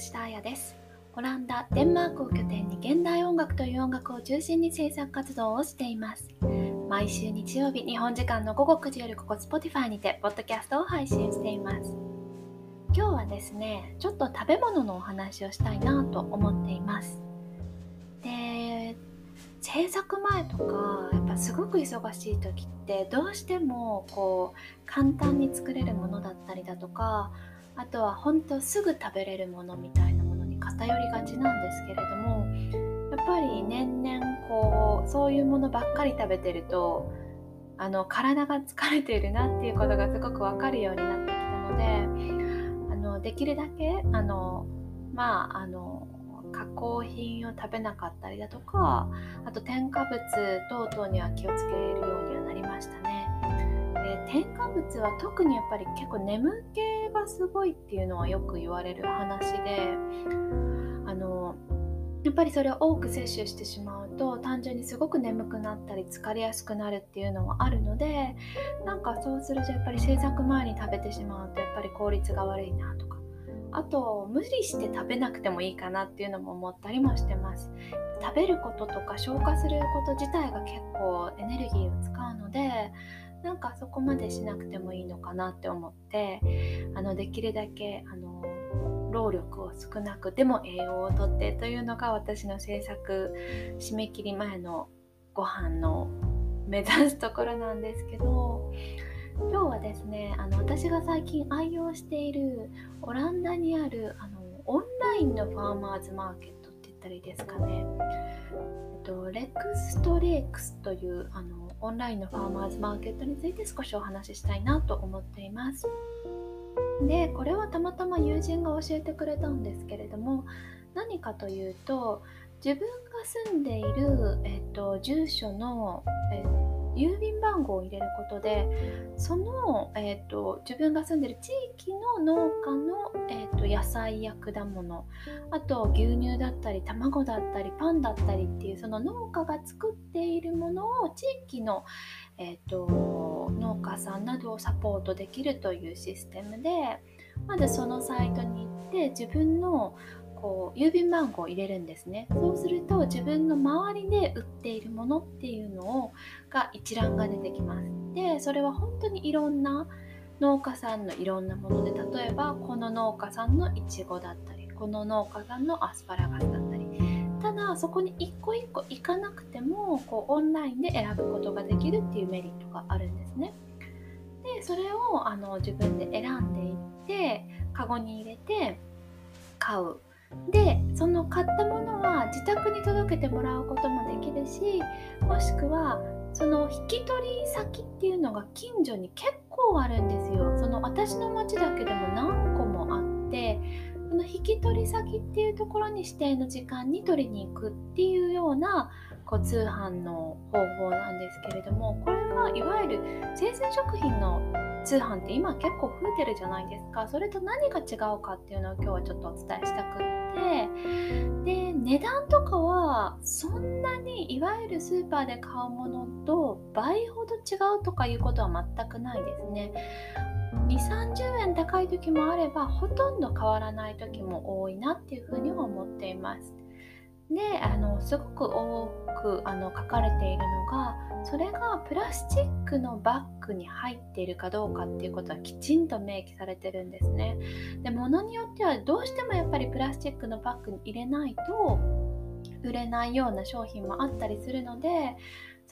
吉田彩ですオランダ、デンマークを拠点に現代音楽という音楽を中心に制作活動をしています毎週日曜日日本時間の午後9時よりここ Spotify にてポッドキャストを配信しています今日はですねちょっと食べ物のお話をしたいなと思っています。で制作前とかやっぱすごく忙しい時ってどうしてもこう簡単に作れるものだったりだとかあとは本当すぐ食べれるものみたいなものに偏りがちなんですけれどもやっぱり年々こうそういうものばっかり食べてるとあの体が疲れているなっていうことがすごく分かるようになってきたのであのできるだけあのまああの加工品を食べなかったりだとかあと添加物等々には気をつけるようにはなりましたね。添加物は特にやっぱり結構眠気がすごいっていうのはよく言われる話であのやっぱりそれを多く摂取してしまうと単純にすごく眠くなったり疲れやすくなるっていうのはあるのでなんかそうするとやっぱり制作前に食べてしまうとやっぱり効率が悪いなとかあと無理して食べなくてもいいかなっていうのも思ったりもしてます。食べることとか消化すること自体が結構エネルギーを使うのでなんかそこまでしなくてもいいのかなって思ってあのできるだけあの労力を少なくでも栄養をとってというのが私の制作締め切り前のご飯の目指すところなんですけど今日はですねあの私が最近愛用しているオランダにあるあのオンラインのファーマーズマーケットったりですかね、えっと、レクストレークスというあのオンラインのファーマーズマーケットについて少しお話ししたいなと思っています。でこれはたまたま友人が教えてくれたんですけれども何かというと自分が住んでいる、えっと、住所の、えっと郵便番号を入れることでその、えっと、自分が住んでる地域の農家の、えっと、野菜や果物あと牛乳だったり卵だったりパンだったりっていうその農家が作っているものを地域の、えっと、農家さんなどをサポートできるというシステムでまずそのサイトに行って自分のこう郵便番号を入れるんですね。そうすると自分の周りで売っているものっていうのをが一覧が出てきます。でそれは本当にいろんな農家さんのいろんなもので例えばこの農家さんのいちごだったりこの農家さんのアスパラガスだったり。ただそこに一個一個行かなくてもこうオンラインで選ぶことができるっていうメリットがあるんですね。でそれをあの自分で選んでいってカゴに入れて買う。でその買ったものは自宅に届けてもらうこともできるしもしくはその引き取り先っていうのが近所に結構あるんですよ。その私の町だけでも何個もあってその引き取り先っていうところに指定の時間に取りに行くっていうようなこう通販の方法なんですけれどもこれがいわゆる生鮮食品の通販って今結構増えてるじゃないですか。それと何が違うかっていうのを今日はちょっとお伝えしたくって。で値段とかはそんなにいわゆるスーパーで買うものと倍ほど違うとかいうことは全くないですね。2 3 0円高い時もあればほとんど変わらない時も多いなっていうふうには思っています。であのすごく多くあの書かれているのがそれがプラスチックのバッグに入っているかどうかっていうことはきちんと明記されてるんですね。で物によってはどうしてもやっぱりプラスチックのバッグに入れないと売れないような商品もあったりするので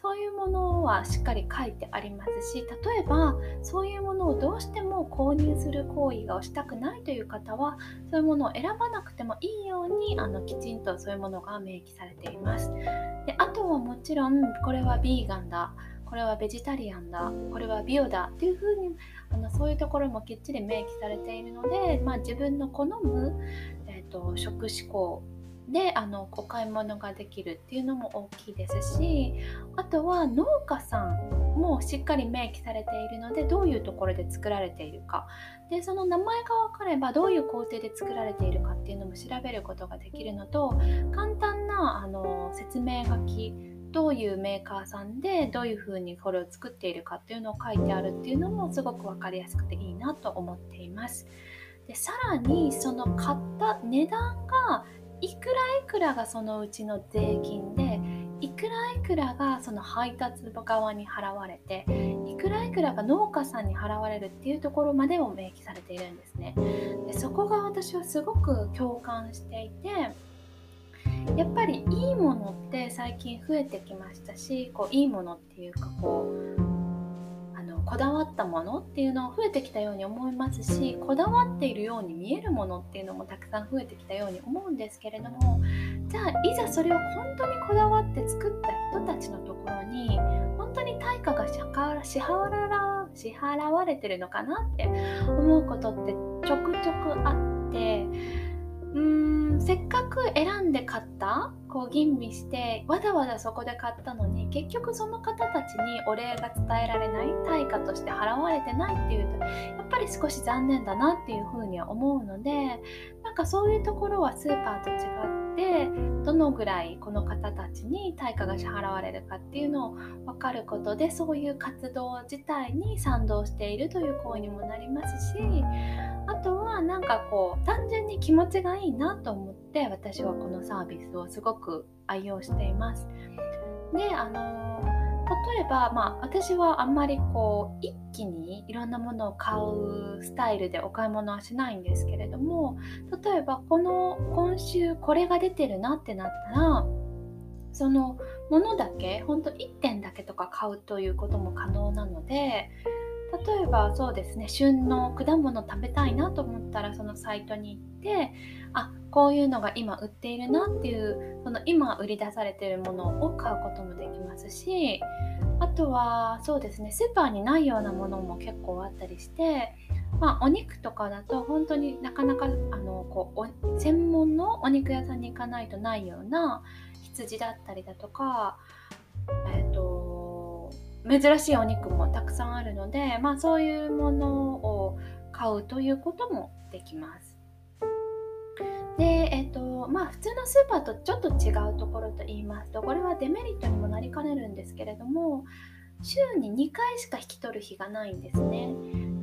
そういうものはしっかり書いてありますし例えばそういうものをどうしても購入する行為がしたくないという方はそういうものを選ばなくてもいいようにあのきちんとそういうものが明記されています。であとはもちろんこれはビーガンだこれはベジタリアンだこれはビオだっていう風にあのそういうところもきっちり明記されているので、まあ、自分の好む、えーと食思考であのお買い物ができるっていうのも大きいですしあとは農家さんもしっかり明記されているのでどういうところで作られているかでその名前が分かればどういう工程で作られているかっていうのも調べることができるのと簡単なあの説明書きどういうメーカーさんでどういうふうにこれを作っているかっていうのを書いてあるっていうのもすごく分かりやすくていいなと思っています。でさらにその買った値段がいくらいくらがそのうちの税金でいくらいくらがその配達側に払われていくらいくらが農家さんに払われるっていうところまでも明記されているんですね。でそこが私はすごく共感していてやっぱりいいものって最近増えてきましたしこういいものっていうかこうこだわったものっていうのが増えてきたように思いますしこだわっているように見えるものっていうのもたくさん増えてきたように思うんですけれどもじゃあいざそれを本当にこだわって作った人たちのところに本当に対価が支払われてるのかなって思うことってちょくちょくあってうーんせっかく選んで買ったこう吟味してわざわざそこで買ったのに結局その方たちにお礼が伝えられない対価として払われてないっていうとやっぱり少し残念だなっていうふうには思うのでかそういうところはスーパーと違ってどのぐらいこの方たちに対価が支払われるかっていうのを分かることでそういう活動自体に賛同しているという行為にもなりますしあとはなんかこう単純に気持ちがいいなと思って私はこのサービスをすごく愛用しています。であの例えば、まあ、私はあんまりこう一気にいろんなものを買うスタイルでお買い物はしないんですけれども例えばこの今週これが出てるなってなったらそのものだけほんと1点だけとか買うということも可能なので例えばそうですね旬の果物食べたいなと思ったらそのサイトに行ってあこういうのが今売っているなっていうその今売り出されているものを買うこともできますしあとはそうですねスーパーにないようなものも結構あったりしてまあ、お肉とかだと本当になかなかあのこう専門のお肉屋さんに行かないとないような羊だったりだとか、えー珍しいお肉もたくさんあるので、まあ、そういうものを買うということもできます。で、えっ、と、まあ普通のスーパーとちょっと違うところと言いますと、これはデメリットにもなりかねるんですけれども、週に2回しか引き取る日がないんですね。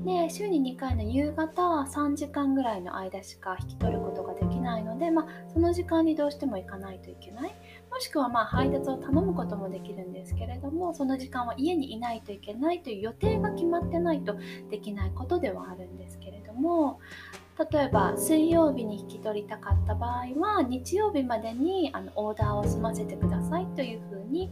で、週に2回の夕方3時間ぐらいの間しか引き取ることができないので、まあその時間にどうしても行かないといけない。もしくはまあ配達を頼むこともできるんですけれども、その時間は家にいないといけないという予定が決まってないとできないことではあるんですけれども、例えば水曜日に引き取りたかった場合は日曜日までにあのオーダーを済ませてくださいというふうに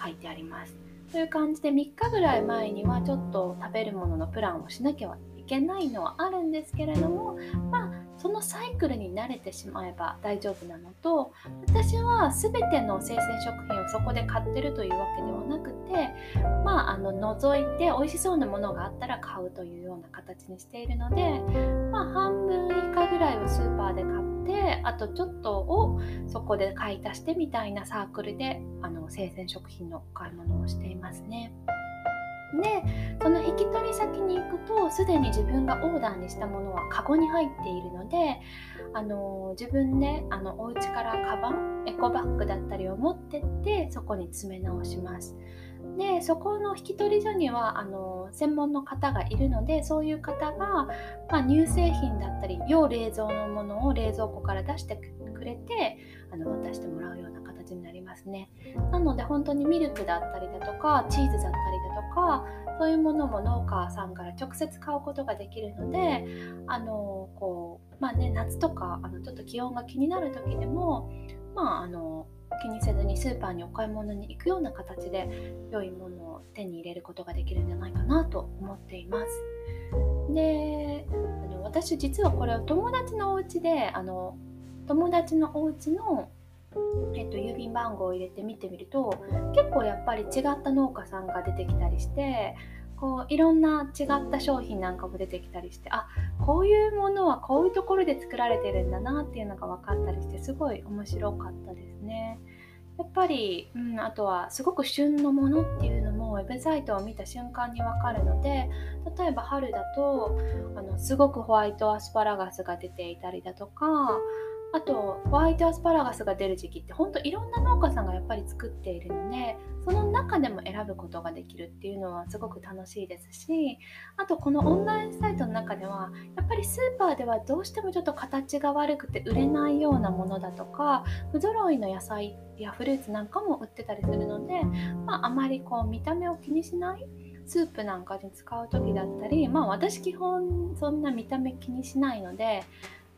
書いてあります。という感じで3日ぐらい前にはちょっと食べるもののプランをしなきゃいけないのはあるんですけれどもまあそのサイクルに慣れてしまえば大丈夫なのと私は全ての生鮮食品をそこで買ってるというわけではなくてまああの除いて美味しそうなものがあったら買うというような形にしているのでまあ半分以下ぐらいをスーパーで買ってあとちょっとをそこで買い足してみたいなサークルであの生鮮食品のお買い物をしていますね。でその引き取り先に行くとすでに自分がオーダーにしたものはカゴに入っているのであの自分であのお家からカバンエコバッグだったりを持ってってそこに詰め直します。でそこの引き取り所にはあの専門の方がいるのでそういう方が、まあ、乳製品だったり要冷蔵のものを冷蔵庫から出してくれてあの渡してもらうようなになりますねなので本当にミルクだったりだとかチーズだったりだとかそういうものも農家さんから直接買うことができるのであのこうまあね夏とかあのちょっと気温が気になる時でもまああの気にせずにスーパーにお買い物に行くような形で良いものを手に入れることができるんじゃないかなと思っています。であの私実はこれを友達のお家であの友達のお家のえっと、郵便番号を入れて見てみると結構やっぱり違った農家さんが出てきたりしてこういろんな違った商品なんかも出てきたりしてあこういうものはこういうところで作られてるんだなっていうのが分かったりしてすごい面白かったですね。やっぱり、うん、あとはすごく旬のものっていうのもウェブサイトを見た瞬間にわかるので例えば春だとあのすごくホワイトアスパラガスが出ていたりだとかあとホワイトアスパラガスが出る時期ってほんといろんな農家さんがやっぱり作っているのでその中でも選ぶことができるっていうのはすごく楽しいですしあとこのオンラインサイトの中ではやっぱりスーパーではどうしてもちょっと形が悪くて売れないようなものだとか不揃いの野菜やフルーツなんかも売ってたりするので、まあ、あまりこう見た目を気にしないスープなんかに使う時だったりまあ私基本そんな見た目気にしないので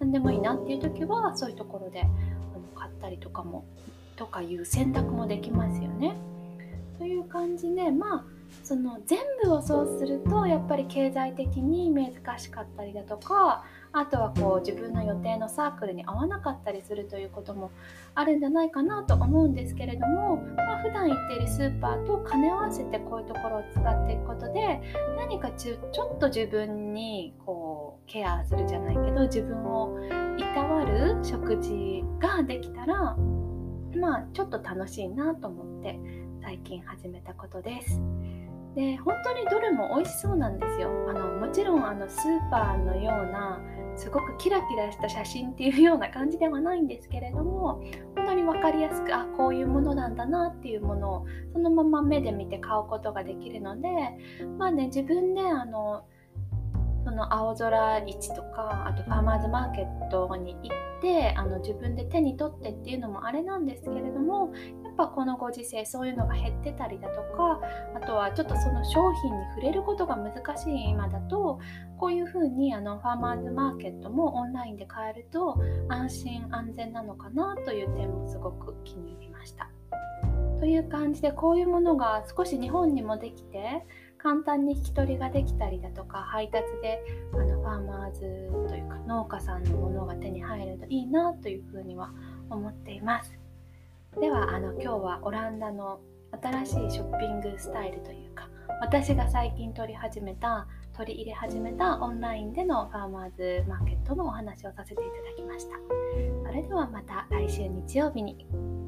何でもいいなっていう時はそういうところであの買ったりとかもとかいう選択もできますよね。という感じでまあその全部をそうするとやっぱり経済的に難しかったりだとかあとはこう自分の予定のサークルに合わなかったりするということもあるんじゃないかなと思うんですけれども、まあ、普段行っているスーパーと兼ね合わせてこういうところを使っていくことで何かちょっと自分にこうケアするじゃないけど自分をいたわる食事ができたらまあちょっと楽しいなと思って最近始めたことです。で本当にどれも美味しそうなんですよあのもちろんあのスーパーのようなすごくキラキラした写真っていうような感じではないんですけれども本当に分かりやすくあこういうものなんだなっていうものをそのまま目で見て買うことができるのでまあね自分であのその青空市とかあとファーマーズマーケットに行ってあの自分で手に取ってっていうのもあれなんですけれどもやっぱこのご時世そういうのが減ってたりだとかあとはちょっとその商品に触れることが難しい今だとこういうふうにあのファーマーズマーケットもオンラインで買えると安心安全なのかなという点もすごく気に入りました。という感じでこういうものが少し日本にもできて簡単に引き取りができたりだとか配達であのファーマーズというか農家さんのものが手に入るといいなというふうには思っています。ではあの今日はオランダの新しいショッピングスタイルというか私が最近取り始めた取り入れ始めたオンラインでのファーマーズマーケットのお話をさせていただきました。それではまた来週日曜日に。